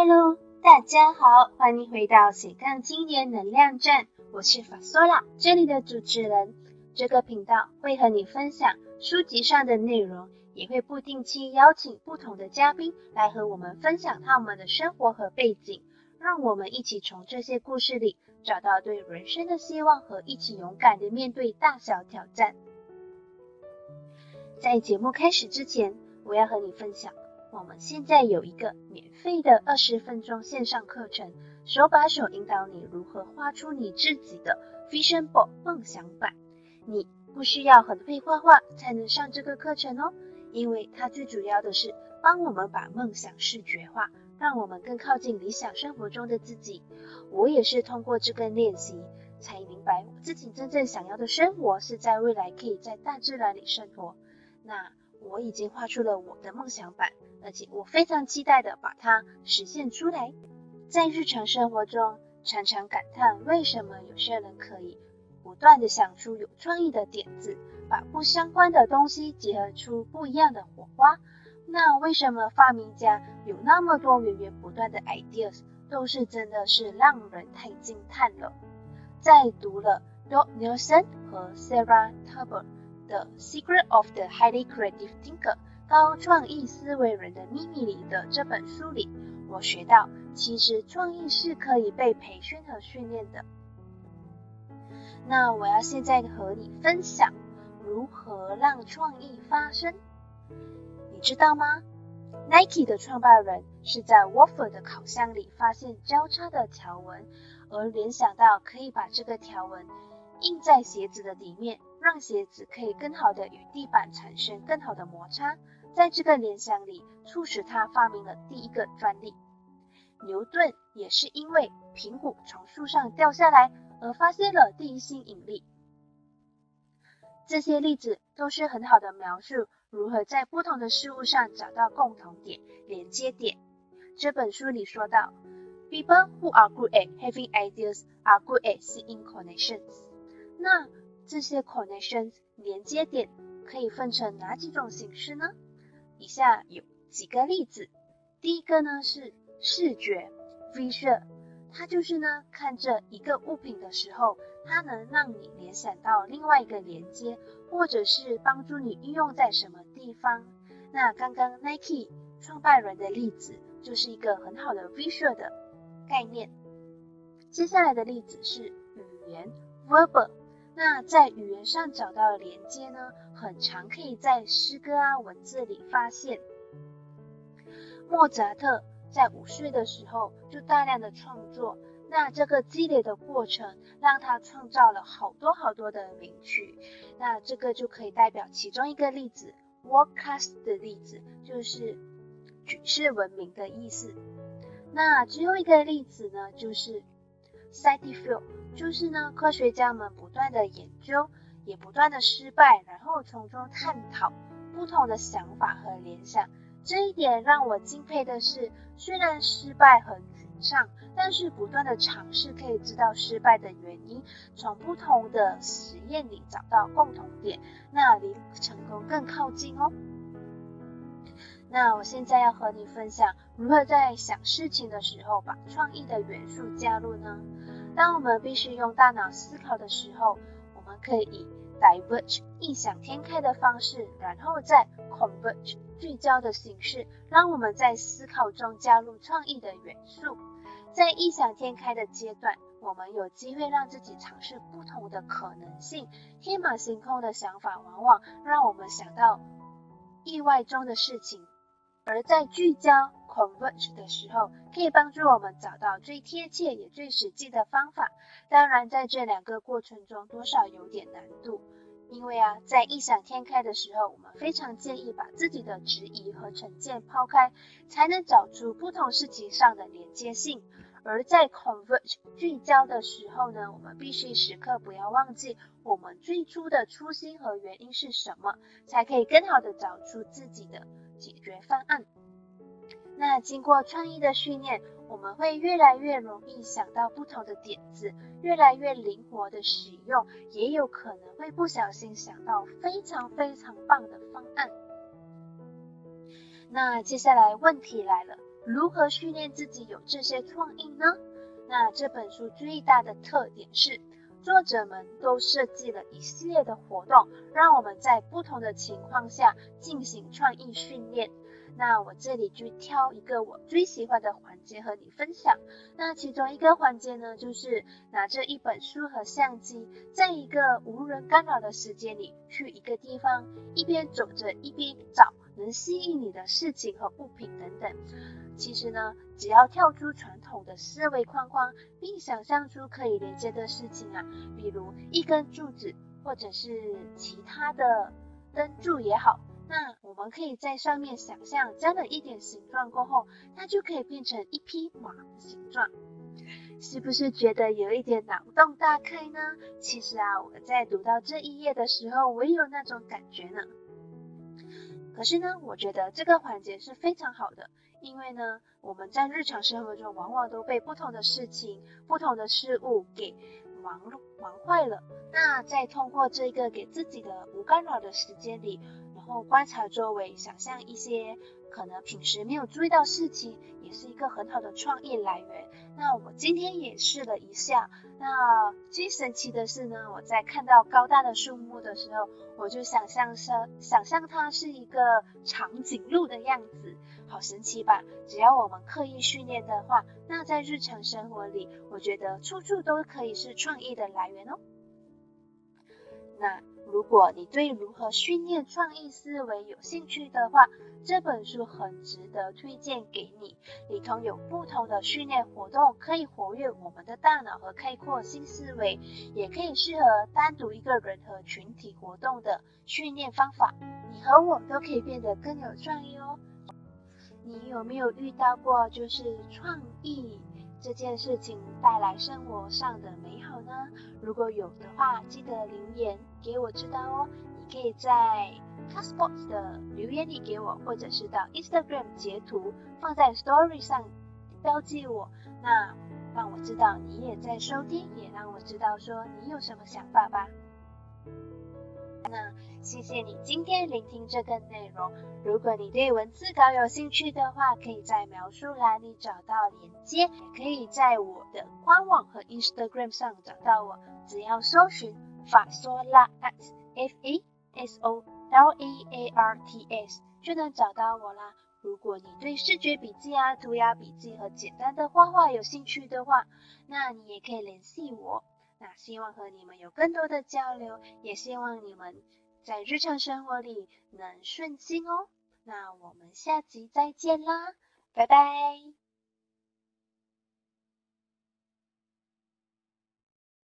Hello，大家好，欢迎回到斜杠青年能量站，我是法索拉，这里的主持人。这个频道会和你分享书籍上的内容，也会不定期邀请不同的嘉宾来和我们分享他们的生活和背景，让我们一起从这些故事里找到对人生的希望和一起勇敢的面对大小挑战。在节目开始之前，我要和你分享。我们现在有一个免费的二十分钟线上课程，手把手引导你如何画出你自己的 Vision Board 梦想版。你不需要很会画画才能上这个课程哦，因为它最主要的是帮我们把梦想视觉化，让我们更靠近理想生活中的自己。我也是通过这个练习，才明白自己真正想要的生活是在未来可以在大自然里生活。那我已经画出了我的梦想版。而且我非常期待的把它实现出来。在日常生活中，常常感叹为什么有些人可以不断的想出有创意的点子，把不相关的东西结合出不一样的火花。那为什么发明家有那么多源源不断的 ideas，都是真的是让人太惊叹了。在读了 Don Nelson 和 Sarah Taber 的《Secret of the Highly Creative Thinker》。高创意思维人的秘密里的这本书里，我学到，其实创意是可以被培训和训练的。那我要现在和你分享如何让创意发生。你知道吗？Nike 的创办人是在 Waffle 的烤箱里发现交叉的条纹，而联想到可以把这个条纹印在鞋子的底面，让鞋子可以更好的与地板产生更好的摩擦。在这个联想里，促使他发明了第一个专利。牛顿也是因为苹果从树上掉下来而发现了第一性引力。这些例子都是很好的描述如何在不同的事物上找到共同点、连接点。这本书里说到，People who are good at having ideas are good at seeing connections。那这些 connections 连接点可以分成哪几种形式呢？以下有几个例子，第一个呢是视觉 visual，它就是呢看这一个物品的时候，它能让你联想到另外一个连接，或者是帮助你运用在什么地方。那刚刚 Nike 创办人的例子就是一个很好的 visual 的概念。接下来的例子是语言 verbal。那在语言上找到连接呢，很常可以在诗歌啊文字里发现。莫扎特在五岁的时候就大量的创作，那这个积累的过程让他创造了好多好多的名曲。那这个就可以代表其中一个例子，world class 的例子就是举世闻名的意思。那最后一个例子呢，就是 scientific。就是呢，科学家们不断的研究，也不断的失败，然后从中探讨不同的想法和联想。这一点让我敬佩的是，虽然失败很沮丧，但是不断的尝试可以知道失败的原因，从不同的实验里找到共同点，那离成功更靠近哦。那我现在要和你分享，如何在想事情的时候把创意的元素加入呢？当我们必须用大脑思考的时候，我们可以以 diverge 异想天开的方式，然后再 converge 聚焦的形式，让我们在思考中加入创意的元素。在异想天开的阶段，我们有机会让自己尝试不同的可能性，天马行空的想法往往让我们想到意外中的事情。而在聚焦 converge 的时候，可以帮助我们找到最贴切也最实际的方法。当然，在这两个过程中，多少有点难度，因为啊，在异想天开的时候，我们非常建议把自己的质疑和成见抛开，才能找出不同事情上的连接性。而在 converge 聚焦的时候呢，我们必须时刻不要忘记我们最初的初心和原因是什么，才可以更好的找出自己的。解决方案。那经过创意的训练，我们会越来越容易想到不同的点子，越来越灵活的使用，也有可能会不小心想到非常非常棒的方案。那接下来问题来了，如何训练自己有这些创意呢？那这本书最大的特点是，作者们都设计了一系列的活动，让我们在不同的情况下进行创意训练。那我这里就挑一个我最喜欢的环节和你分享。那其中一个环节呢，就是拿着一本书和相机，在一个无人干扰的时间里，去一个地方，一边走着一边找能吸引你的事情和物品等等。其实呢，只要跳出传统的思维框框，并想象出可以连接的事情啊，比如一根柱子，或者是其他的灯柱也好。我们可以在上面想象加了一点形状过后，它就可以变成一匹马的形状，是不是觉得有一点脑洞大开呢？其实啊，我在读到这一页的时候，我也有那种感觉呢。可是呢，我觉得这个环节是非常好的，因为呢，我们在日常生活中往往都被不同的事情、不同的事物给忙忙坏了。那在通过这个给自己的无干扰的时间里，后观察周围，想象一些可能平时没有注意到事情，也是一个很好的创意来源。那我今天也试了一下。那最神奇的是呢，我在看到高大的树木的时候，我就想象是想象它是一个长颈鹿的样子，好神奇吧？只要我们刻意训练的话，那在日常生活里，我觉得处处都可以是创意的来源哦。那。如果你对如何训练创意思维有兴趣的话，这本书很值得推荐给你。里头有不同的训练活动，可以活跃我们的大脑和开阔新思维，也可以适合单独一个人和群体活动的训练方法。你和我都可以变得更有创意哦。你有没有遇到过就是创意？这件事情带来生活上的美好呢？如果有的话，记得留言给我知道哦。你可以在 c a s p o r t 的留言里给我，或者是到 Instagram 截图放在 Story 上标记我，那让我知道你也在收听，也让我知道说你有什么想法吧。那谢谢你今天聆听这个内容。如果你对文字稿有兴趣的话，可以在描述栏里找到链接，也可以在我的官网和 Instagram 上找到我。只要搜寻法索拉 at f a s o l a a r t s 就能找到我啦。如果你对视觉笔记啊、涂鸦笔记和简单的画画有兴趣的话，那你也可以联系我。那希望和你们有更多的交流，也希望你们在日常生活里能顺心哦。那我们下集再见啦，拜拜。